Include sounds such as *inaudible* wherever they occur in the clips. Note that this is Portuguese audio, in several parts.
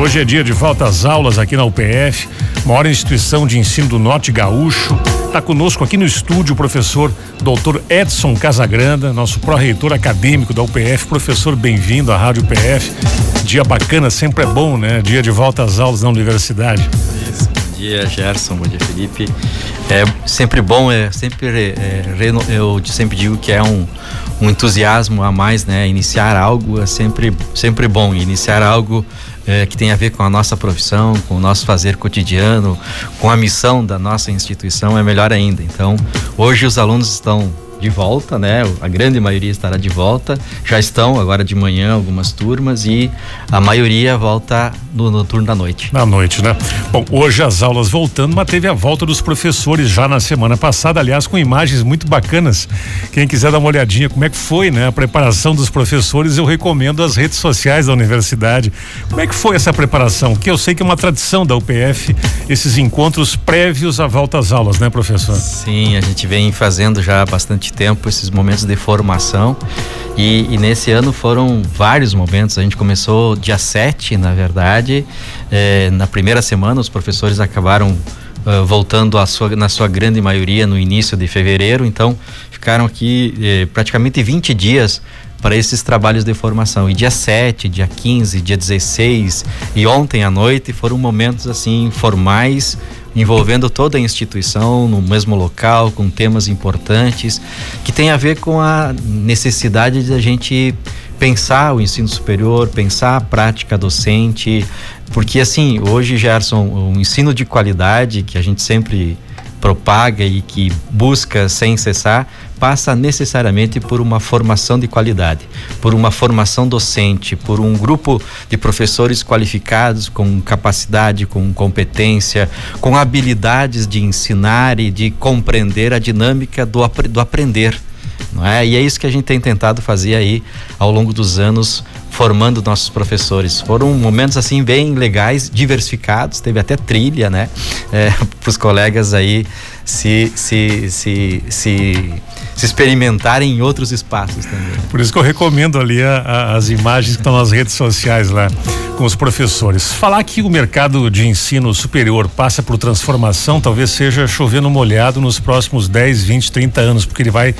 Hoje é dia de volta às aulas aqui na UPF, maior instituição de ensino do Norte Gaúcho. Está conosco aqui no estúdio o professor Dr. Edson Casagranda, nosso pró-reitor acadêmico da UPF. Professor, bem-vindo à Rádio UPF. Dia bacana, sempre é bom, né? Dia de volta às aulas na universidade. Isso. Bom dia, Gerson. Bom dia, Felipe. É sempre bom, é sempre é, eu sempre digo que é um, um entusiasmo a mais, né? Iniciar algo é sempre sempre bom. Iniciar algo é, que tem a ver com a nossa profissão, com o nosso fazer cotidiano, com a missão da nossa instituição é melhor ainda. Então, hoje os alunos estão de volta, né? A grande maioria estará de volta. Já estão agora de manhã algumas turmas e a maioria volta no, no turno da noite. Na noite, né? Bom, hoje as aulas voltando, mas teve a volta dos professores já na semana passada, aliás, com imagens muito bacanas. Quem quiser dar uma olhadinha como é que foi, né? A preparação dos professores, eu recomendo as redes sociais da universidade. Como é que foi essa preparação? Que eu sei que é uma tradição da UPF, esses encontros prévios à volta às aulas, né, professor? Sim, a gente vem fazendo já há bastante tempo esses momentos de formação e, e, nesse ano foram vários momentos. A gente começou dia 7, na verdade. Eh, na primeira semana, os professores acabaram uh, voltando sua, na sua grande maioria no início de fevereiro. Então, ficaram aqui eh, praticamente 20 dias para esses trabalhos de formação. E dia 7, dia 15, dia 16 e ontem à noite foram momentos assim formais envolvendo toda a instituição no mesmo local, com temas importantes, que tem a ver com a necessidade de a gente pensar o ensino superior, pensar a prática docente, porque assim, hoje, Gerson, o ensino de qualidade que a gente sempre propaga e que busca sem cessar passa necessariamente por uma formação de qualidade, por uma formação docente, por um grupo de professores qualificados com capacidade, com competência, com habilidades de ensinar e de compreender a dinâmica do, do aprender. Não é? E é isso que a gente tem tentado fazer aí ao longo dos anos formando nossos professores. Foram momentos assim bem legais, diversificados, teve até trilha, né? *laughs* É, Para os colegas aí se, se, se, se se experimentarem em outros espaços também. Por isso que eu recomendo ali a, a, as imagens que estão nas redes sociais lá com os professores. Falar que o mercado de ensino superior passa por transformação talvez seja chovendo molhado nos próximos 10, 20, 30 anos, porque ele vai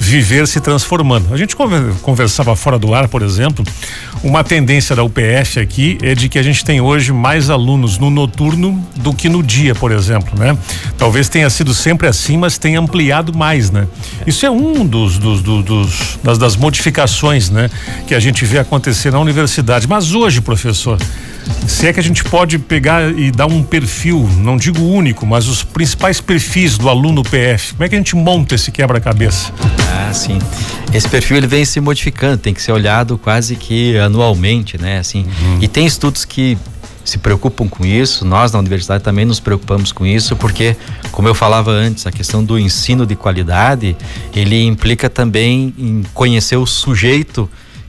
viver se transformando. A gente conversava fora do ar, por exemplo, uma tendência da UPF aqui é de que a gente tem hoje mais alunos no noturno do que no dia, por exemplo, né? Talvez tenha sido sempre assim, mas tenha ampliado mais, né? Isso é um dos, dos, dos, dos das, das, modificações, né, que a gente vê acontecer na universidade. Mas hoje, professor, se é que a gente pode pegar e dar um perfil, não digo único, mas os principais perfis do aluno PF, como é que a gente monta esse quebra-cabeça? Ah, sim. Esse perfil ele vem se modificando, tem que ser olhado quase que anualmente, né? Assim, uhum. e tem estudos que se preocupam com isso, nós na universidade também nos preocupamos com isso, porque, como eu falava antes, a questão do ensino de qualidade, ele implica também em conhecer o sujeito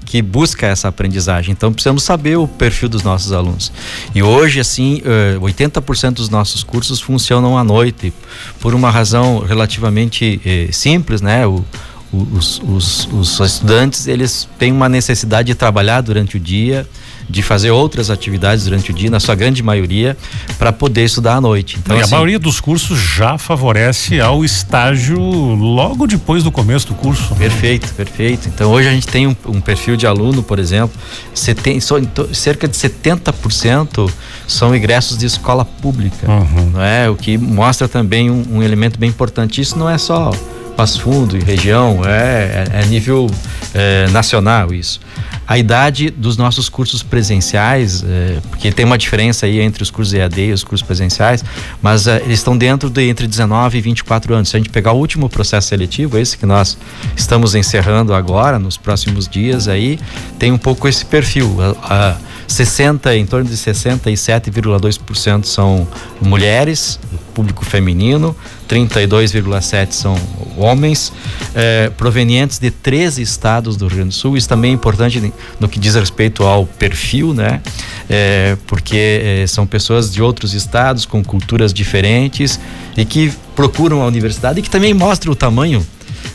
que busca essa aprendizagem. Então precisamos saber o perfil dos nossos alunos. E hoje, assim, 80% eh, dos nossos cursos funcionam à noite, por uma razão relativamente eh, simples, né? O, os, os, os estudantes eles têm uma necessidade de trabalhar durante o dia de fazer outras atividades durante o dia, na sua grande maioria, para poder estudar à noite. Então, e assim, a maioria dos cursos já favorece ao estágio logo depois do começo do curso. Perfeito, perfeito. Então hoje a gente tem um, um perfil de aluno, por exemplo, seten, so, cerca de 70% são ingressos de escola pública, uhum. não é? O que mostra também um, um elemento bem importante. Isso não é só Passo Fundo e região, é, é, é nível é, nacional isso a idade dos nossos cursos presenciais, é, porque tem uma diferença aí entre os cursos EAD e os cursos presenciais, mas é, eles estão dentro de entre 19 e 24 anos. Se a gente pegar o último processo seletivo, esse que nós estamos encerrando agora, nos próximos dias aí, tem um pouco esse perfil. A, a 60, em torno de 67,2% são mulheres, público feminino, 32,7% são homens, eh, provenientes de 13 estados do Rio Grande do Sul. Isso também é importante no que diz respeito ao perfil, né? Eh, porque eh, são pessoas de outros estados, com culturas diferentes e que procuram a universidade e que também mostra o tamanho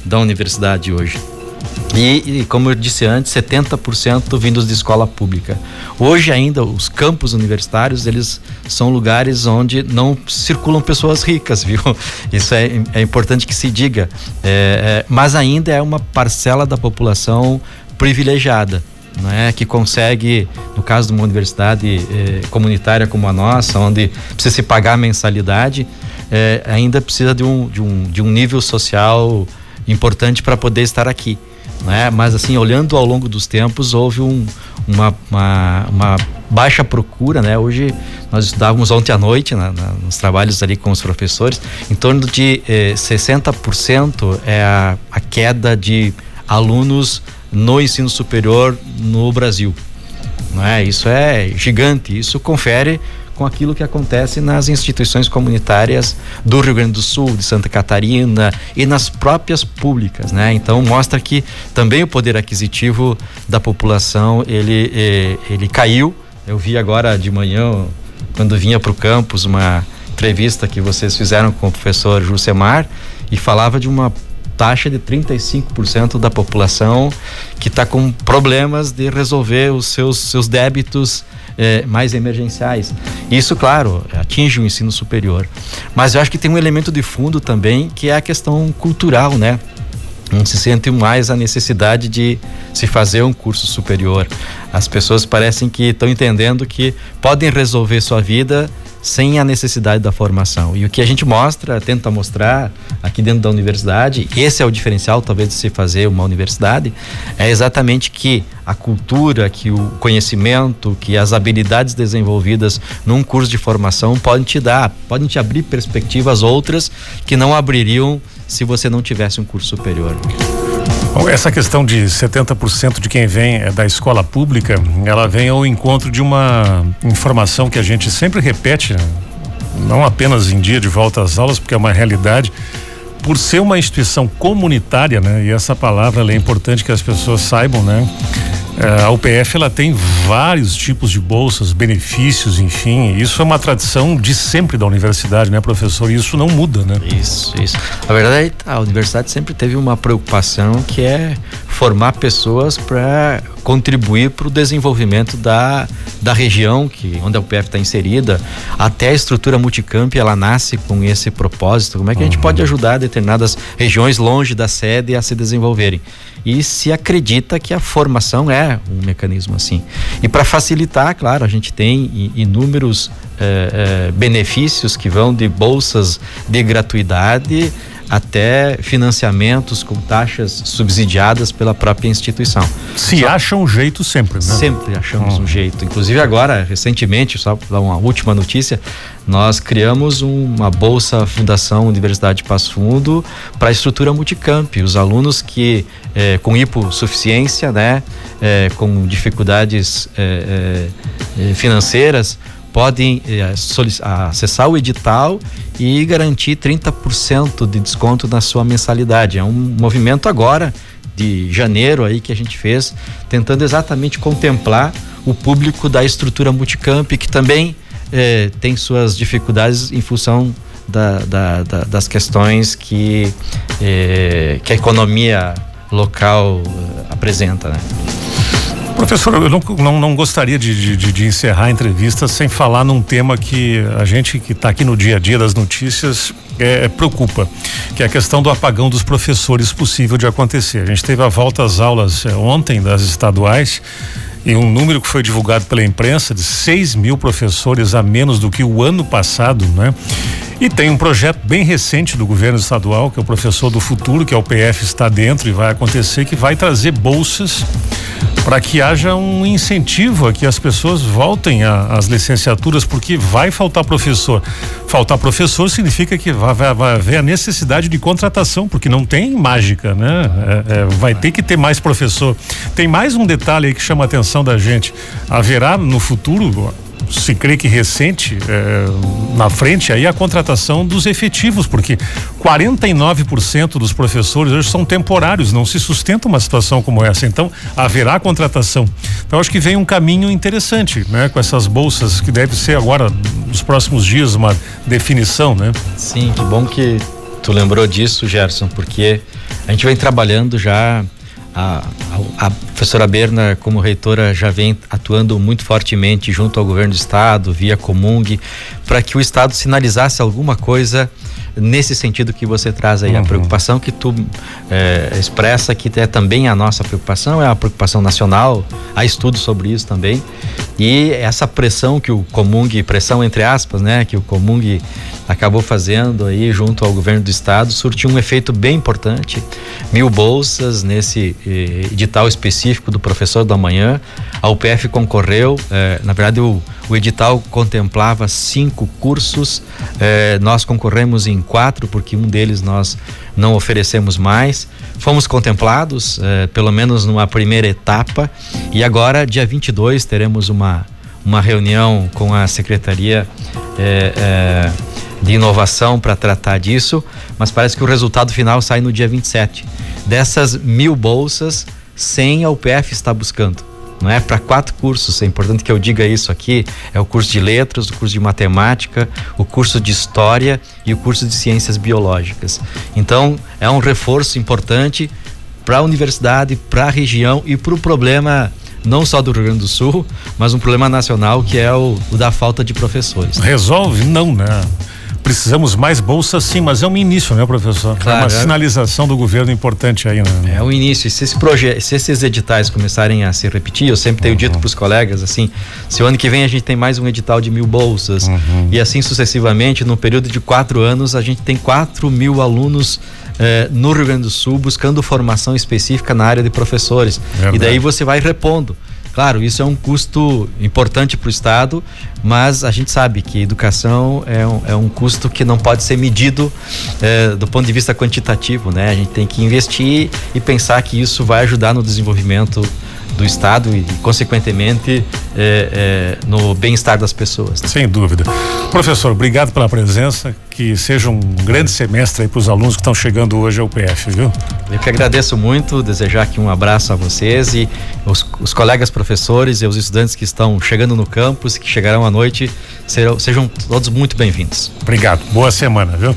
da universidade hoje. E, e, como eu disse antes, 70% vindos de escola pública. Hoje ainda os campos universitários eles são lugares onde não circulam pessoas ricas, *laughs* viu? Isso é, é importante que se diga. É, é, mas ainda é uma parcela da população privilegiada. Não é, que consegue, no caso de uma universidade eh, comunitária como a nossa, onde precisa se pagar mensalidade, eh, ainda precisa de um, de, um, de um nível social importante para poder estar aqui né? Mas assim, olhando ao longo dos tempos, houve um, uma, uma, uma, baixa procura, né? Hoje nós estudávamos ontem à noite nos trabalhos ali com os professores, em torno de eh, 60% é a, a queda de alunos no ensino superior no Brasil. Não é? Isso é gigante, isso confere com aquilo que acontece nas instituições comunitárias do Rio Grande do Sul, de Santa Catarina e nas próprias públicas, né? Então mostra que também o poder aquisitivo da população ele eh, ele caiu. Eu vi agora de manhã quando vinha para o campus uma entrevista que vocês fizeram com o professor Jusemar e falava de uma taxa de 35% da população que está com problemas de resolver os seus, seus débitos é, mais emergenciais. Isso, claro, atinge o ensino superior. Mas eu acho que tem um elemento de fundo também que é a questão cultural, né? Não se sente mais a necessidade de se fazer um curso superior. As pessoas parecem que estão entendendo que podem resolver sua vida sem a necessidade da formação. E o que a gente mostra, tenta mostrar aqui dentro da universidade, esse é o diferencial talvez de se fazer uma universidade, é exatamente que a cultura, que o conhecimento, que as habilidades desenvolvidas num curso de formação podem te dar, podem te abrir perspectivas outras que não abririam se você não tivesse um curso superior. Bom, essa questão de 70% de quem vem é da escola pública, ela vem ao encontro de uma informação que a gente sempre repete, não apenas em dia de volta às aulas, porque é uma realidade, por ser uma instituição comunitária, né? E essa palavra é importante que as pessoas saibam, né? É, a UPF ela tem vários tipos de bolsas, benefícios, enfim. Isso é uma tradição de sempre da universidade, né, professor? E isso não muda, né? Isso, isso. A verdade é que a universidade sempre teve uma preocupação que é formar pessoas para contribuir para o desenvolvimento da, da região que onde a UPF está inserida. Até a estrutura multicamp ela nasce com esse propósito. Como é que a gente pode uhum. ajudar determinadas regiões longe da sede a se desenvolverem? E se acredita que a formação é um mecanismo assim. E para facilitar, claro, a gente tem inúmeros eh, eh, benefícios que vão de bolsas de gratuidade até financiamentos com taxas subsidiadas pela própria instituição. Se só, acha um jeito sempre, né? Sempre achamos um jeito. Inclusive agora, recentemente, só para dar uma última notícia, nós criamos uma bolsa Fundação Universidade de Passo Fundo para a estrutura multicamp. Os alunos que é, com hipossuficiência, né, é, com dificuldades é, financeiras, podem eh, acessar o edital e garantir 30% de desconto na sua mensalidade. É um movimento agora de janeiro aí que a gente fez, tentando exatamente contemplar o público da estrutura multicamp que também eh, tem suas dificuldades em função da, da, da, das questões que, eh, que a economia local apresenta, né? Professor, eu não, não, não gostaria de, de, de, encerrar a entrevista sem falar num tema que a gente que está aqui no dia a dia das notícias é, preocupa, que é a questão do apagão dos professores possível de acontecer. A gente teve a volta às aulas é, ontem das estaduais e um número que foi divulgado pela imprensa de 6 mil professores a menos do que o ano passado, né? E tem um projeto bem recente do governo estadual, que é o Professor do Futuro, que é o PF está dentro e vai acontecer, que vai trazer bolsas para que haja um incentivo a que as pessoas voltem às licenciaturas, porque vai faltar professor. Faltar professor significa que vai, vai, vai haver a necessidade de contratação, porque não tem mágica, né? É, é, vai ter que ter mais professor. Tem mais um detalhe aí que chama a atenção da gente. Haverá no futuro se crê que recente é, na frente aí a contratação dos efetivos, porque 49% dos professores hoje são temporários, não se sustenta uma situação como essa. Então, haverá contratação. Então, acho que vem um caminho interessante, né? Com essas bolsas que deve ser agora, nos próximos dias, uma definição, né? Sim, que bom que tu lembrou disso, Gerson, porque a gente vem trabalhando já a, a, professora Berna, como reitora, já vem atuando muito fortemente junto ao governo do estado, via Comung, para que o estado sinalizasse alguma coisa nesse sentido que você traz aí, uhum. a preocupação que tu é, expressa, que é também a nossa preocupação, é a preocupação nacional, há estudos sobre isso também. E essa pressão que o Comung, pressão entre aspas, né, que o Comung acabou fazendo aí junto ao governo do estado, surtiu um efeito bem importante. Mil bolsas nesse edital específico do professor da manhã. A UPF concorreu, eh, na verdade o, o edital contemplava cinco cursos, eh, nós concorremos em quatro, porque um deles nós não oferecemos mais. Fomos contemplados, eh, pelo menos numa primeira etapa, e agora, dia 22, teremos uma, uma reunião com a Secretaria de Inovação para tratar disso, mas parece que o resultado final sai no dia 27. Dessas mil bolsas, 100 a UPF está buscando não é? Para quatro cursos, é importante que eu diga isso aqui: é o curso de letras, o curso de matemática, o curso de história e o curso de ciências biológicas. Então, é um reforço importante para a universidade, para a região e para o problema não só do Rio Grande do Sul, mas um problema nacional que é o, o da falta de professores. Resolve? Não, né? Precisamos mais bolsas, sim, mas é um início, né, professor? Claro, é uma é... sinalização do governo importante aí, né? É o início. Se, esse se esses editais começarem a se repetir, eu sempre tenho uhum. dito para os colegas assim: se o ano que vem a gente tem mais um edital de mil bolsas uhum. e assim sucessivamente, no período de quatro anos, a gente tem quatro mil alunos eh, no Rio Grande do Sul buscando formação específica na área de professores. Verdade. E daí você vai repondo. Claro, isso é um custo importante para o Estado, mas a gente sabe que educação é um, é um custo que não pode ser medido é, do ponto de vista quantitativo, né? A gente tem que investir e pensar que isso vai ajudar no desenvolvimento do Estado e, consequentemente, é, é, no bem-estar das pessoas. Sem dúvida. Professor, obrigado pela presença. Que seja um grande semestre para os alunos que estão chegando hoje ao PF, viu? Eu que agradeço muito, desejar aqui um abraço a vocês e os, os colegas professores e os estudantes que estão chegando no campus, que chegarão à noite, serão, sejam todos muito bem-vindos. Obrigado. Boa semana, viu?